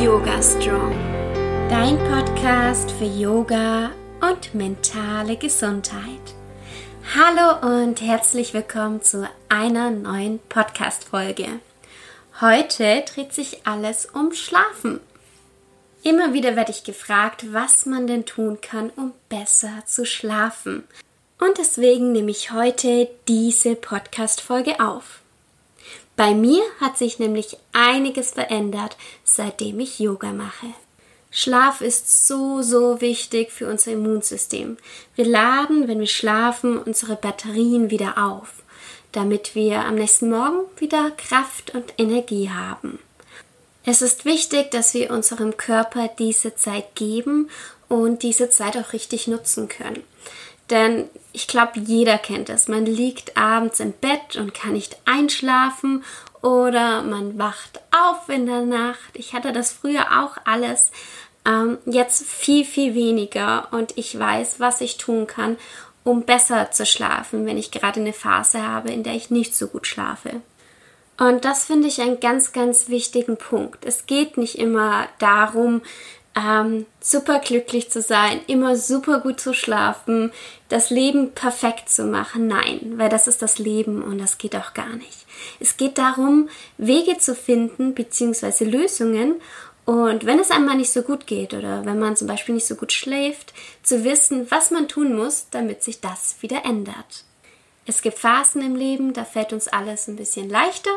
Yoga Strong, dein Podcast für Yoga und mentale Gesundheit. Hallo und herzlich willkommen zu einer neuen Podcast-Folge. Heute dreht sich alles um Schlafen. Immer wieder werde ich gefragt, was man denn tun kann, um besser zu schlafen. Und deswegen nehme ich heute diese Podcast-Folge auf. Bei mir hat sich nämlich einiges verändert, seitdem ich Yoga mache. Schlaf ist so, so wichtig für unser Immunsystem. Wir laden, wenn wir schlafen, unsere Batterien wieder auf, damit wir am nächsten Morgen wieder Kraft und Energie haben. Es ist wichtig, dass wir unserem Körper diese Zeit geben und diese Zeit auch richtig nutzen können. Denn ich glaube, jeder kennt es. Man liegt abends im Bett und kann nicht einschlafen oder man wacht auf in der Nacht. Ich hatte das früher auch alles. Ähm, jetzt viel, viel weniger und ich weiß, was ich tun kann, um besser zu schlafen, wenn ich gerade eine Phase habe, in der ich nicht so gut schlafe. Und das finde ich einen ganz, ganz wichtigen Punkt. Es geht nicht immer darum, ähm, super glücklich zu sein, immer super gut zu schlafen, das Leben perfekt zu machen. Nein, weil das ist das Leben und das geht auch gar nicht. Es geht darum, Wege zu finden bzw. Lösungen und wenn es einmal nicht so gut geht oder wenn man zum Beispiel nicht so gut schläft, zu wissen, was man tun muss, damit sich das wieder ändert. Es gibt Phasen im Leben, da fällt uns alles ein bisschen leichter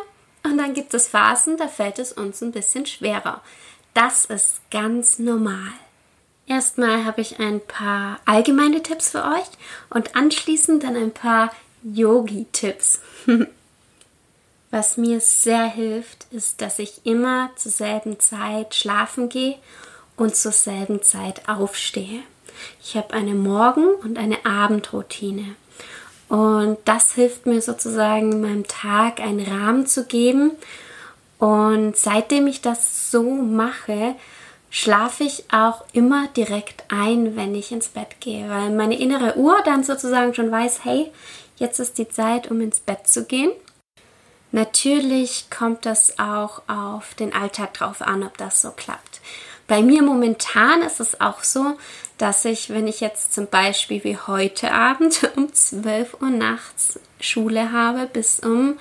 und dann gibt es Phasen, da fällt es uns ein bisschen schwerer. Das ist ganz normal. Erstmal habe ich ein paar allgemeine Tipps für euch und anschließend dann ein paar Yogi-Tipps. Was mir sehr hilft, ist, dass ich immer zur selben Zeit schlafen gehe und zur selben Zeit aufstehe. Ich habe eine Morgen- und eine Abendroutine. Und das hilft mir sozusagen, meinem Tag einen Rahmen zu geben und seitdem ich das so mache, schlafe ich auch immer direkt ein, wenn ich ins Bett gehe, weil meine innere Uhr dann sozusagen schon weiß, hey, jetzt ist die Zeit, um ins Bett zu gehen. Natürlich kommt das auch auf den Alltag drauf an, ob das so klappt. Bei mir momentan ist es auch so, dass ich, wenn ich jetzt zum Beispiel wie heute Abend um 12 Uhr nachts Schule habe bis um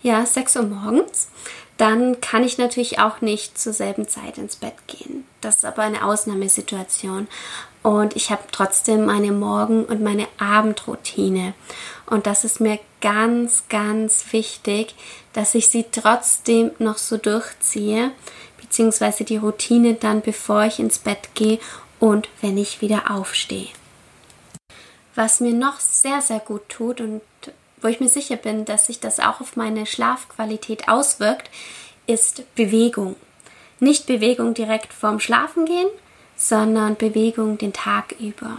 ja, 6 Uhr morgens, dann kann ich natürlich auch nicht zur selben Zeit ins Bett gehen. Das ist aber eine Ausnahmesituation. Und ich habe trotzdem meine Morgen- und meine Abendroutine. Und das ist mir ganz, ganz wichtig, dass ich sie trotzdem noch so durchziehe, beziehungsweise die Routine dann, bevor ich ins Bett gehe und wenn ich wieder aufstehe. Was mir noch sehr, sehr gut tut und wo ich mir sicher bin, dass sich das auch auf meine Schlafqualität auswirkt, ist Bewegung. Nicht Bewegung direkt vorm Schlafengehen, sondern Bewegung den Tag über.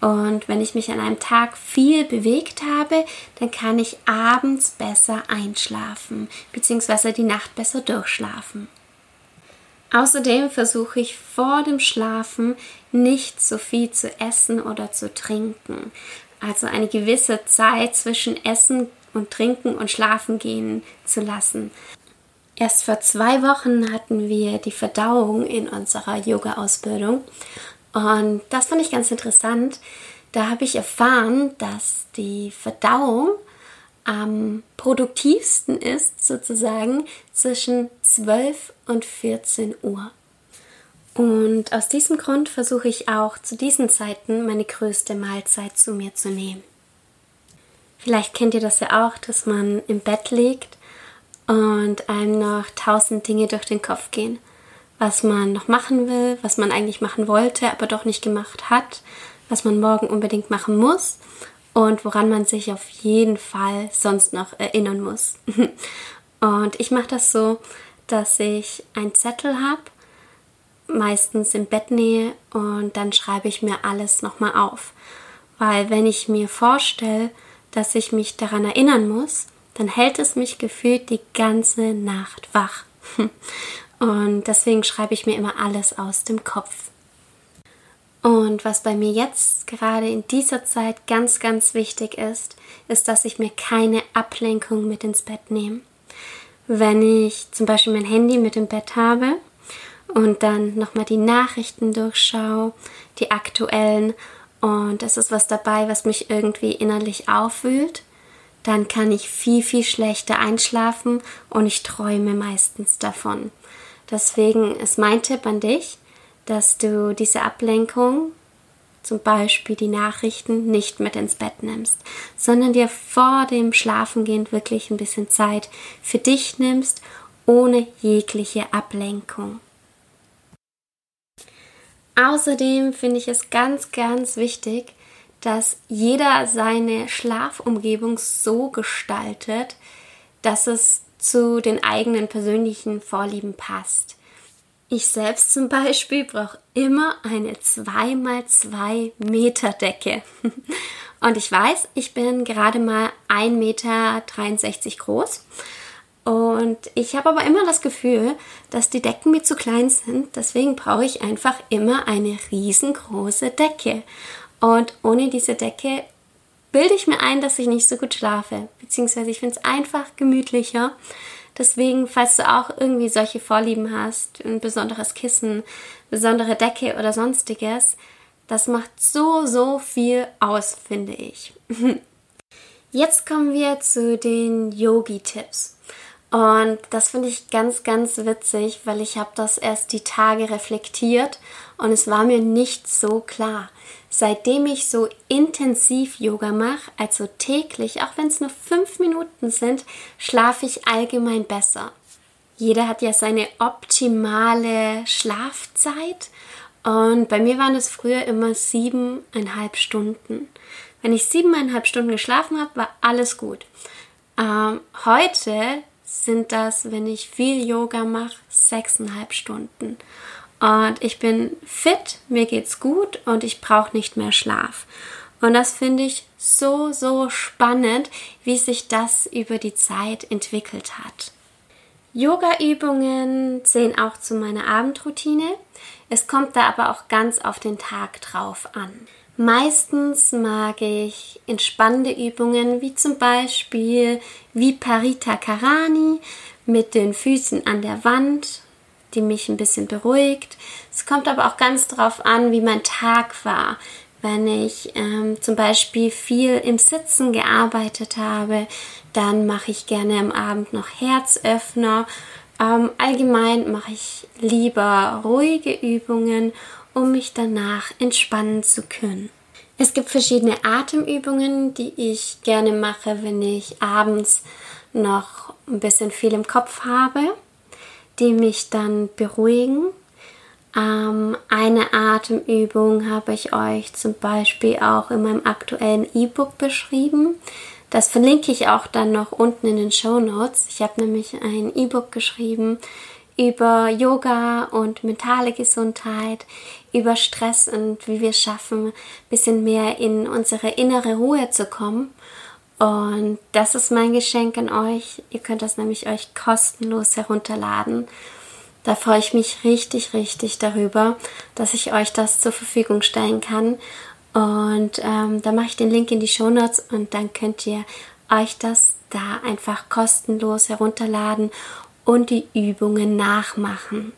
Und wenn ich mich an einem Tag viel bewegt habe, dann kann ich abends besser einschlafen, beziehungsweise die Nacht besser durchschlafen. Außerdem versuche ich vor dem Schlafen nicht so viel zu essen oder zu trinken, also eine gewisse Zeit zwischen Essen und Trinken und Schlafen gehen zu lassen. Erst vor zwei Wochen hatten wir die Verdauung in unserer Yoga-Ausbildung und das fand ich ganz interessant. Da habe ich erfahren, dass die Verdauung am produktivsten ist, sozusagen zwischen 12 und 14 Uhr. Und aus diesem Grund versuche ich auch zu diesen Zeiten meine größte Mahlzeit zu mir zu nehmen. Vielleicht kennt ihr das ja auch, dass man im Bett liegt und einem noch tausend Dinge durch den Kopf gehen. Was man noch machen will, was man eigentlich machen wollte, aber doch nicht gemacht hat, was man morgen unbedingt machen muss und woran man sich auf jeden Fall sonst noch erinnern muss. Und ich mache das so, dass ich einen Zettel habe meistens in Bettnähe und dann schreibe ich mir alles nochmal auf. Weil wenn ich mir vorstelle, dass ich mich daran erinnern muss, dann hält es mich gefühlt die ganze Nacht wach. Und deswegen schreibe ich mir immer alles aus dem Kopf. Und was bei mir jetzt gerade in dieser Zeit ganz, ganz wichtig ist, ist, dass ich mir keine Ablenkung mit ins Bett nehme. Wenn ich zum Beispiel mein Handy mit im Bett habe und dann nochmal die Nachrichten durchschaue, die aktuellen und es ist was dabei, was mich irgendwie innerlich aufwühlt, dann kann ich viel, viel schlechter einschlafen und ich träume meistens davon. Deswegen ist mein Tipp an dich, dass du diese Ablenkung, zum Beispiel die Nachrichten, nicht mit ins Bett nimmst, sondern dir vor dem Schlafengehen wirklich ein bisschen Zeit für dich nimmst, ohne jegliche Ablenkung. Außerdem finde ich es ganz, ganz wichtig, dass jeder seine Schlafumgebung so gestaltet, dass es zu den eigenen persönlichen Vorlieben passt. Ich selbst zum Beispiel brauche immer eine 2x2 Meter Decke. Und ich weiß, ich bin gerade mal 1,63 Meter groß. Und ich habe aber immer das Gefühl, dass die Decken mir zu klein sind. Deswegen brauche ich einfach immer eine riesengroße Decke. Und ohne diese Decke bilde ich mir ein, dass ich nicht so gut schlafe. Beziehungsweise ich finde es einfach gemütlicher. Deswegen, falls du auch irgendwie solche Vorlieben hast, ein besonderes Kissen, besondere Decke oder sonstiges, das macht so, so viel aus, finde ich. Jetzt kommen wir zu den Yogi-Tipps. Und das finde ich ganz, ganz witzig, weil ich habe das erst die Tage reflektiert und es war mir nicht so klar. Seitdem ich so intensiv Yoga mache, also täglich, auch wenn es nur fünf Minuten sind, schlafe ich allgemein besser. Jeder hat ja seine optimale Schlafzeit und bei mir waren es früher immer siebeneinhalb Stunden. Wenn ich siebeneinhalb Stunden geschlafen habe, war alles gut. Ähm, heute sind das, wenn ich viel Yoga mache, sechseinhalb Stunden. Und ich bin fit, mir geht's gut und ich brauche nicht mehr Schlaf. Und das finde ich so, so spannend, wie sich das über die Zeit entwickelt hat. Yoga-Übungen zählen auch zu meiner Abendroutine. Es kommt da aber auch ganz auf den Tag drauf an. Meistens mag ich entspannende Übungen wie zum Beispiel Viparita Karani mit den Füßen an der Wand, die mich ein bisschen beruhigt. Es kommt aber auch ganz darauf an, wie mein Tag war. Wenn ich ähm, zum Beispiel viel im Sitzen gearbeitet habe, dann mache ich gerne am Abend noch Herzöffner. Ähm, allgemein mache ich lieber ruhige Übungen um mich danach entspannen zu können. Es gibt verschiedene Atemübungen, die ich gerne mache, wenn ich abends noch ein bisschen viel im Kopf habe, die mich dann beruhigen. Ähm, eine Atemübung habe ich euch zum Beispiel auch in meinem aktuellen E-Book beschrieben. Das verlinke ich auch dann noch unten in den Show Notes. Ich habe nämlich ein E-Book geschrieben über Yoga und mentale Gesundheit, über Stress und wie wir schaffen, ein bisschen mehr in unsere innere Ruhe zu kommen. Und das ist mein Geschenk an euch. Ihr könnt das nämlich euch kostenlos herunterladen. Da freue ich mich richtig, richtig darüber, dass ich euch das zur Verfügung stellen kann. Und ähm, da mache ich den Link in die Show Notes und dann könnt ihr euch das da einfach kostenlos herunterladen und die Übungen nachmachen.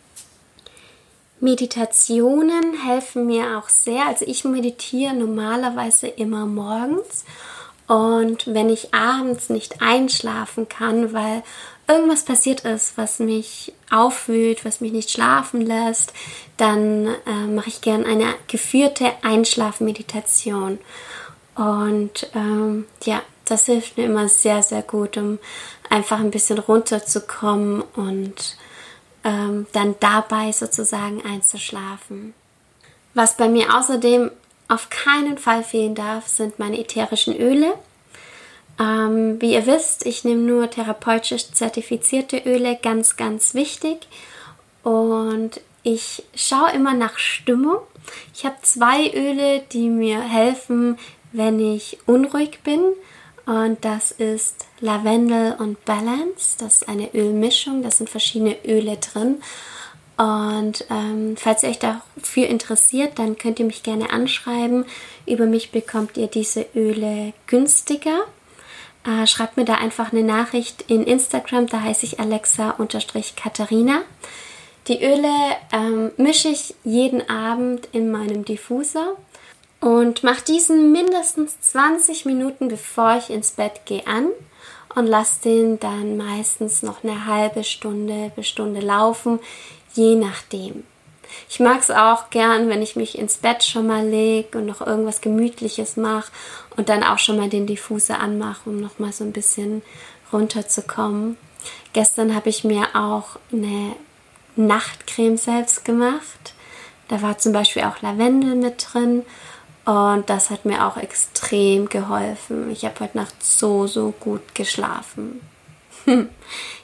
Meditationen helfen mir auch sehr. Also ich meditiere normalerweise immer morgens und wenn ich abends nicht einschlafen kann, weil irgendwas passiert ist, was mich aufwühlt, was mich nicht schlafen lässt, dann äh, mache ich gern eine geführte Einschlafmeditation. Und ähm, ja, das hilft mir immer sehr, sehr gut, um einfach ein bisschen runterzukommen und ähm, dann dabei sozusagen einzuschlafen. Was bei mir außerdem auf keinen Fall fehlen darf, sind meine ätherischen Öle. Ähm, wie ihr wisst, ich nehme nur therapeutisch zertifizierte Öle, ganz, ganz wichtig. Und ich schaue immer nach Stimmung. Ich habe zwei Öle, die mir helfen, wenn ich unruhig bin. Und das ist Lavendel und Balance. Das ist eine Ölmischung. Da sind verschiedene Öle drin. Und ähm, falls ihr euch dafür interessiert, dann könnt ihr mich gerne anschreiben. Über mich bekommt ihr diese Öle günstiger. Äh, schreibt mir da einfach eine Nachricht in Instagram, da heiße ich Alexa-Katharina. Die Öle ähm, mische ich jeden Abend in meinem Diffuser und mache diesen mindestens 20 Minuten bevor ich ins Bett gehe an und lasse den dann meistens noch eine halbe Stunde bis Stunde laufen, je nachdem. Ich mag es auch gern, wenn ich mich ins Bett schon mal lege und noch irgendwas Gemütliches mache und dann auch schon mal den Diffuser anmache, um noch mal so ein bisschen runterzukommen. Gestern habe ich mir auch eine Nachtcreme selbst gemacht. Da war zum Beispiel auch Lavendel mit drin und das hat mir auch extrem geholfen. Ich habe heute Nacht so, so gut geschlafen.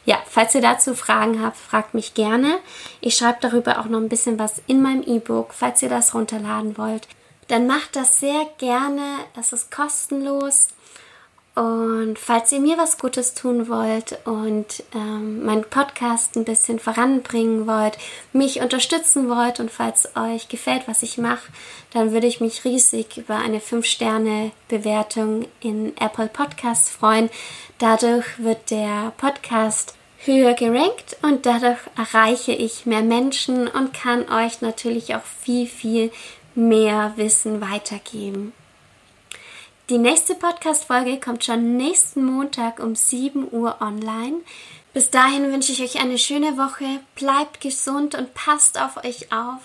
ja, falls ihr dazu Fragen habt, fragt mich gerne. Ich schreibe darüber auch noch ein bisschen was in meinem E-Book, falls ihr das runterladen wollt. Dann macht das sehr gerne. Es ist kostenlos. Und falls ihr mir was Gutes tun wollt und ähm, meinen Podcast ein bisschen voranbringen wollt, mich unterstützen wollt und falls euch gefällt, was ich mache, dann würde ich mich riesig über eine 5-Sterne-Bewertung in Apple Podcasts freuen. Dadurch wird der Podcast höher gerankt und dadurch erreiche ich mehr Menschen und kann euch natürlich auch viel, viel mehr Wissen weitergeben. Die nächste Podcast-Folge kommt schon nächsten Montag um 7 Uhr online. Bis dahin wünsche ich euch eine schöne Woche. Bleibt gesund und passt auf euch auf.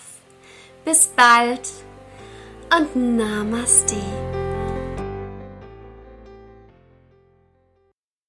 Bis bald und Namaste.